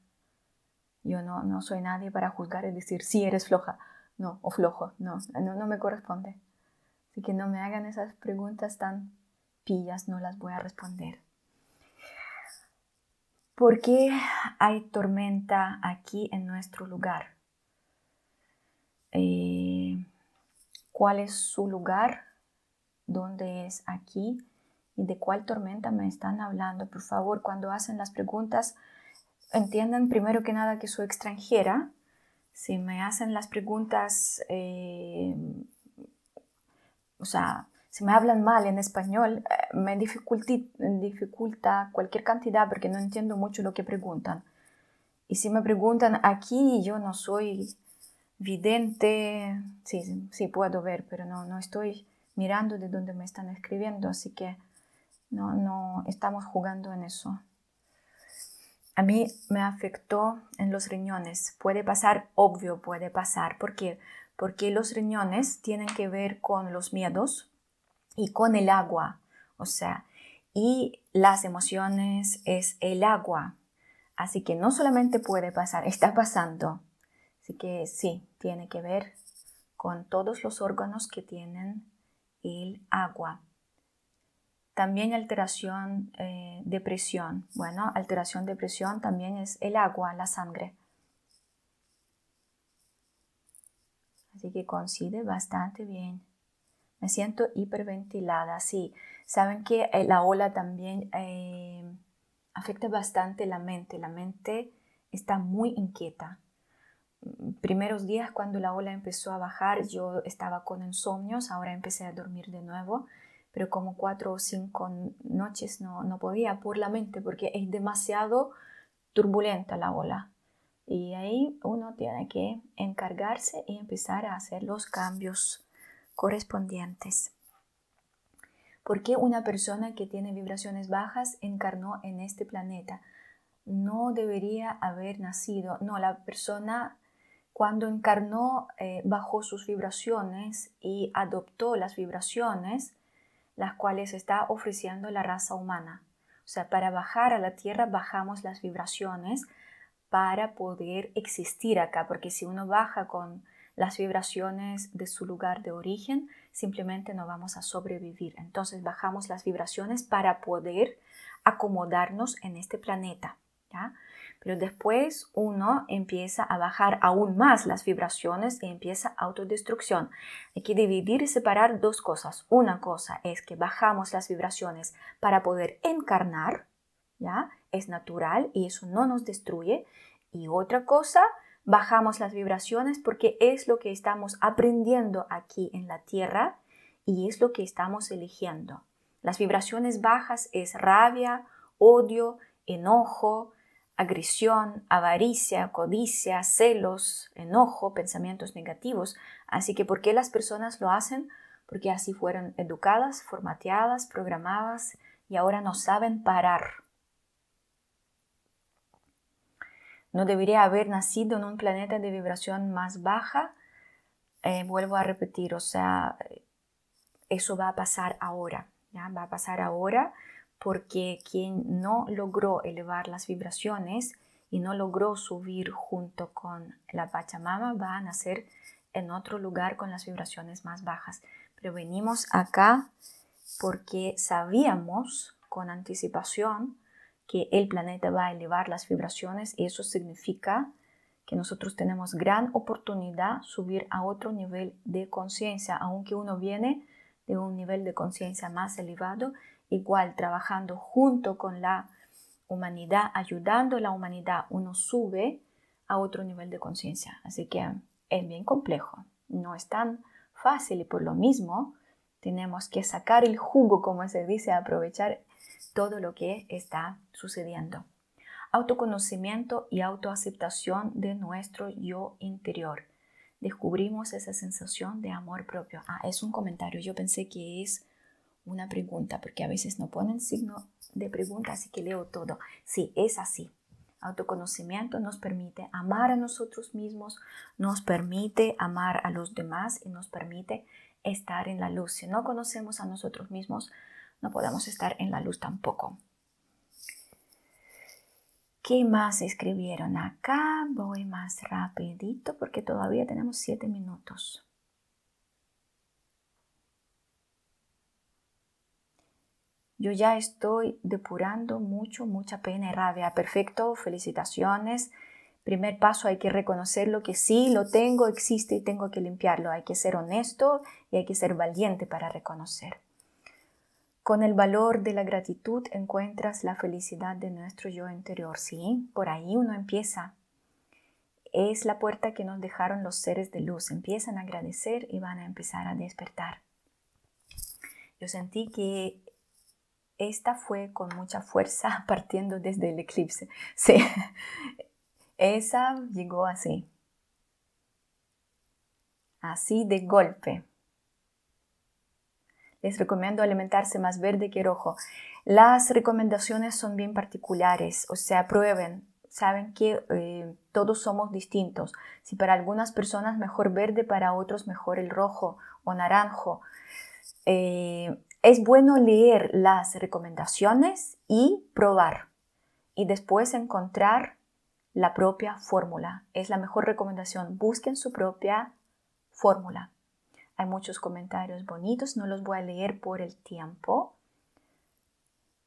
Yo no, no soy nadie para juzgar y decir si eres floja, no, o flojo, no, no, no me corresponde. Así que no me hagan esas preguntas tan pillas, no las voy a responder. ¿Por qué hay tormenta aquí en nuestro lugar? Eh, ¿Cuál es su lugar? ¿Dónde es aquí? ¿Y de cuál tormenta me están hablando? Por favor, cuando hacen las preguntas, entiendan primero que nada que soy extranjera. Si me hacen las preguntas, eh, o sea, si me hablan mal en español, eh, me dificulta cualquier cantidad porque no entiendo mucho lo que preguntan. Y si me preguntan aquí, yo no soy vidente, sí, sí puedo ver, pero no, no estoy mirando de dónde me están escribiendo, así que no, no estamos jugando en eso. A mí me afectó en los riñones. Puede pasar, obvio puede pasar. ¿Por qué? Porque los riñones tienen que ver con los miedos, y con el agua, o sea, y las emociones es el agua. Así que no solamente puede pasar, está pasando. Así que sí, tiene que ver con todos los órganos que tienen el agua. También alteración eh, de presión. Bueno, alteración de presión también es el agua, la sangre. Así que coincide bastante bien. Me siento hiperventilada, sí. Saben que eh, la ola también eh, afecta bastante la mente. La mente está muy inquieta. Primeros días cuando la ola empezó a bajar, yo estaba con insomnios, ahora empecé a dormir de nuevo, pero como cuatro o cinco noches no, no podía por la mente porque es demasiado turbulenta la ola. Y ahí uno tiene que encargarse y empezar a hacer los cambios correspondientes. ¿Por qué una persona que tiene vibraciones bajas encarnó en este planeta? No debería haber nacido. No, la persona cuando encarnó eh, bajó sus vibraciones y adoptó las vibraciones, las cuales está ofreciendo la raza humana. O sea, para bajar a la Tierra bajamos las vibraciones para poder existir acá, porque si uno baja con las vibraciones de su lugar de origen, simplemente no vamos a sobrevivir. Entonces bajamos las vibraciones para poder acomodarnos en este planeta. Pero después uno empieza a bajar aún más las vibraciones y empieza autodestrucción. Hay que dividir y separar dos cosas. Una cosa es que bajamos las vibraciones para poder encarnar, ¿ya? Es natural y eso no nos destruye. Y otra cosa bajamos las vibraciones porque es lo que estamos aprendiendo aquí en la Tierra y es lo que estamos eligiendo. Las vibraciones bajas es rabia, odio, enojo, agresión, avaricia, codicia, celos, enojo, pensamientos negativos. Así que, ¿por qué las personas lo hacen? Porque así fueron educadas, formateadas, programadas y ahora no saben parar. No debería haber nacido en un planeta de vibración más baja. Eh, vuelvo a repetir, o sea, eso va a pasar ahora, ¿ya? va a pasar ahora porque quien no logró elevar las vibraciones y no logró subir junto con la Pachamama va a nacer en otro lugar con las vibraciones más bajas. Pero venimos acá porque sabíamos con anticipación que el planeta va a elevar las vibraciones y eso significa que nosotros tenemos gran oportunidad subir a otro nivel de conciencia, aunque uno viene de un nivel de conciencia más elevado, igual trabajando junto con la humanidad, ayudando a la humanidad, uno sube a otro nivel de conciencia. Así que es bien complejo, no es tan fácil y por lo mismo tenemos que sacar el jugo, como se dice, aprovechar todo lo que está sucediendo. Autoconocimiento y autoaceptación de nuestro yo interior. Descubrimos esa sensación de amor propio. Ah, es un comentario. Yo pensé que es una pregunta, porque a veces no ponen signo de pregunta, así que leo todo. Sí, es así. Autoconocimiento nos permite amar a nosotros mismos, nos permite amar a los demás y nos permite estar en la luz. Si no conocemos a nosotros mismos, no podemos estar en la luz tampoco. ¿Qué más escribieron acá? Voy más rapidito porque todavía tenemos siete minutos. Yo ya estoy depurando mucho, mucha pena y rabia. Perfecto, felicitaciones. Primer paso, hay que reconocer lo que sí lo tengo, existe y tengo que limpiarlo. Hay que ser honesto y hay que ser valiente para reconocer. Con el valor de la gratitud encuentras la felicidad de nuestro yo interior. Sí, por ahí uno empieza. Es la puerta que nos dejaron los seres de luz. Empiezan a agradecer y van a empezar a despertar. Yo sentí que esta fue con mucha fuerza partiendo desde el eclipse. Sí, esa llegó así. Así de golpe les recomiendo alimentarse más verde que rojo. Las recomendaciones son bien particulares, o sea, prueben. Saben que eh, todos somos distintos. Si para algunas personas mejor verde, para otros mejor el rojo o naranjo. Eh, es bueno leer las recomendaciones y probar y después encontrar la propia fórmula. Es la mejor recomendación. Busquen su propia fórmula. Hay muchos comentarios bonitos, no los voy a leer por el tiempo.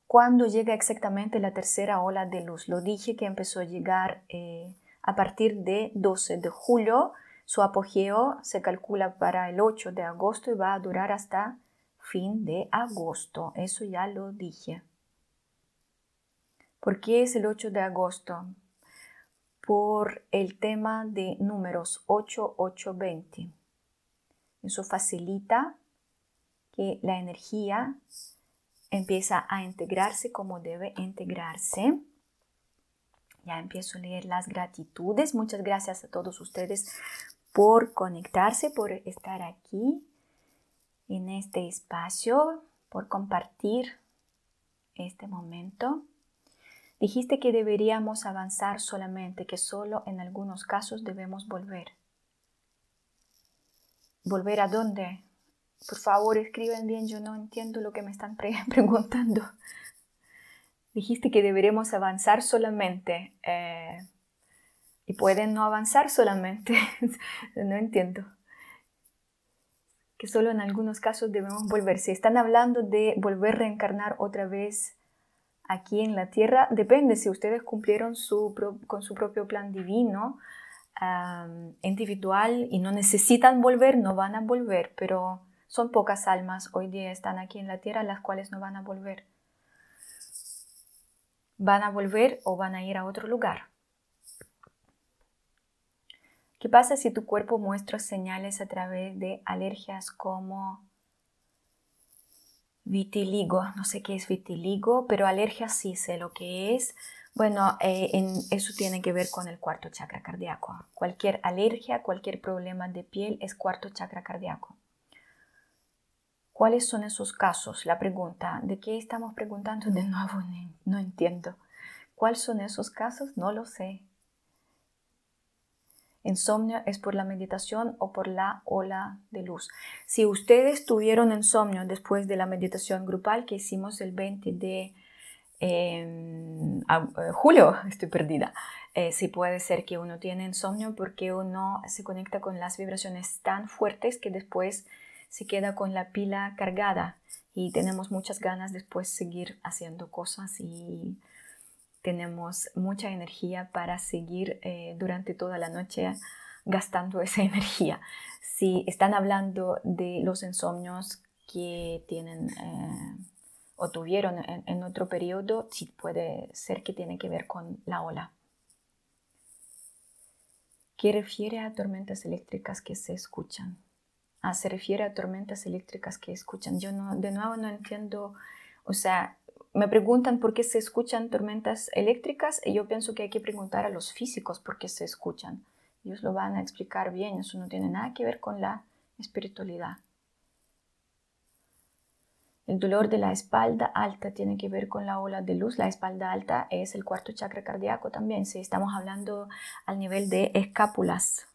¿Cuándo llega exactamente la tercera ola de luz? Lo dije que empezó a llegar eh, a partir de 12 de julio. Su apogeo se calcula para el 8 de agosto y va a durar hasta fin de agosto. Eso ya lo dije. ¿Por qué es el 8 de agosto? Por el tema de números 8820. Eso facilita que la energía empieza a integrarse como debe integrarse. Ya empiezo a leer las gratitudes. Muchas gracias a todos ustedes por conectarse, por estar aquí en este espacio, por compartir este momento. Dijiste que deberíamos avanzar solamente, que solo en algunos casos debemos volver. ¿Volver a dónde? Por favor, escriben bien, yo no entiendo lo que me están preguntando. Dijiste que deberemos avanzar solamente. Eh, y pueden no avanzar solamente. no entiendo. Que solo en algunos casos debemos volver. Si están hablando de volver a reencarnar otra vez aquí en la tierra, depende si ustedes cumplieron su con su propio plan divino individual y no necesitan volver, no van a volver, pero son pocas almas hoy día están aquí en la tierra las cuales no van a volver. Van a volver o van a ir a otro lugar. ¿Qué pasa si tu cuerpo muestra señales a través de alergias como vitiligo? No sé qué es vitiligo, pero alergia sí sé lo que es. Bueno, eh, eso tiene que ver con el cuarto chakra cardíaco. Cualquier alergia, cualquier problema de piel es cuarto chakra cardíaco. ¿Cuáles son esos casos? La pregunta, ¿de qué estamos preguntando de nuevo? No entiendo. ¿Cuáles son esos casos? No lo sé. Insomnio es por la meditación o por la ola de luz. Si ustedes tuvieron insomnio después de la meditación grupal que hicimos el 20 de eh, julio, estoy perdida. Eh, sí puede ser que uno tiene insomnio porque uno se conecta con las vibraciones tan fuertes que después se queda con la pila cargada y tenemos muchas ganas después seguir haciendo cosas y tenemos mucha energía para seguir eh, durante toda la noche gastando esa energía. Si están hablando de los insomnios que tienen eh, o tuvieron en, otro periodo, sí puede ser que tiene que ver con la ola. ¿Qué refiere a tormentas eléctricas que se escuchan? Ah, se refiere a tormentas eléctricas que escuchan. Yo no, de nuevo no entiendo, o sea, me preguntan por qué se escuchan tormentas eléctricas y yo pienso que hay que preguntar a los físicos por qué se escuchan. Ellos lo van a explicar bien, eso no tiene nada que ver con la espiritualidad. El dolor de la espalda alta tiene que ver con la ola de luz. La espalda alta es el cuarto chakra cardíaco también, si estamos hablando al nivel de escápulas.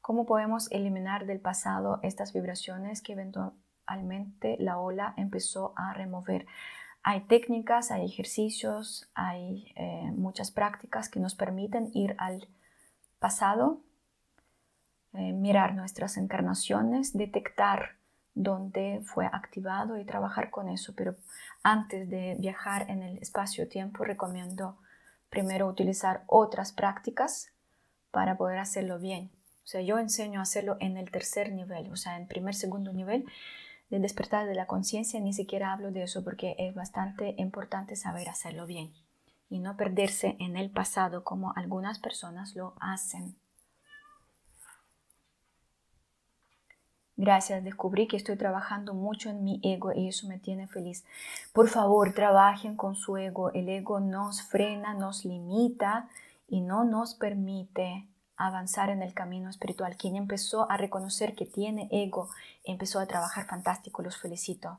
¿Cómo podemos eliminar del pasado estas vibraciones que eventualmente la ola empezó a remover. Hay técnicas, hay ejercicios, hay eh, muchas prácticas que nos permiten ir al pasado, eh, mirar nuestras encarnaciones, detectar dónde fue activado y trabajar con eso. Pero antes de viajar en el espacio-tiempo, recomiendo primero utilizar otras prácticas para poder hacerlo bien. O sea, yo enseño a hacerlo en el tercer nivel, o sea, en primer, segundo nivel, de despertar de la conciencia, ni siquiera hablo de eso porque es bastante importante saber hacerlo bien y no perderse en el pasado como algunas personas lo hacen. Gracias, descubrí que estoy trabajando mucho en mi ego y eso me tiene feliz. Por favor, trabajen con su ego. El ego nos frena, nos limita y no nos permite avanzar en el camino espiritual. Quien empezó a reconocer que tiene ego, empezó a trabajar fantástico, los felicito.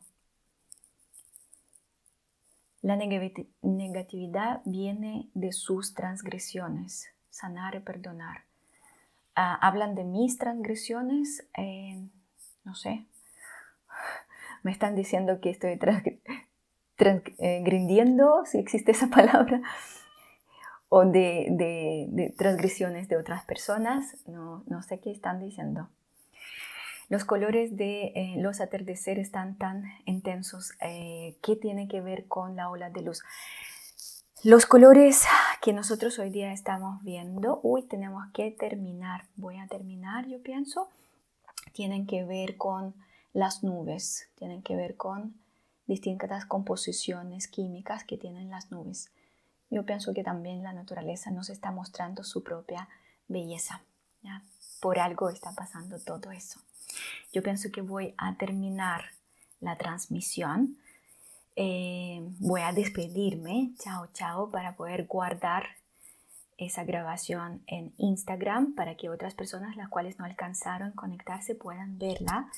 La negatividad viene de sus transgresiones, sanar y perdonar. Ah, hablan de mis transgresiones, eh, no sé, me están diciendo que estoy transgrediendo, si existe esa palabra o de, transgresiones de otras personas, no, sé qué están diciendo. Los colores de eh, los atardeceres están tan intensos. Eh, ¿Qué tiene que ver con la ola de luz? Los colores que nosotros hoy día estamos viendo, uy, tenemos que terminar. Voy a terminar, yo pienso. Tienen que ver con las nubes, tienen que ver con distintas composiciones químicas que tienen las nubes. Yo pienso que también la naturaleza nos está mostrando su propia belleza. Por algo está pasando todo eso. Yo pienso que voy a terminar la transmisión. Eh, voy a despedirme, chao, chao, para poder guardar esa grabación en Instagram para que otras personas las cuales no alcanzaron conectarse puedan verla.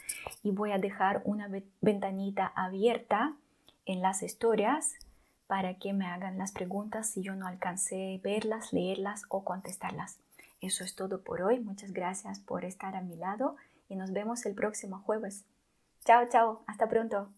Y voy a dejar una ventanita abierta en las historias para que me hagan las preguntas si yo no alcancé verlas, leerlas o contestarlas. Eso es todo por hoy. Muchas gracias por estar a mi lado y nos vemos el próximo jueves. Chao, chao. Hasta pronto.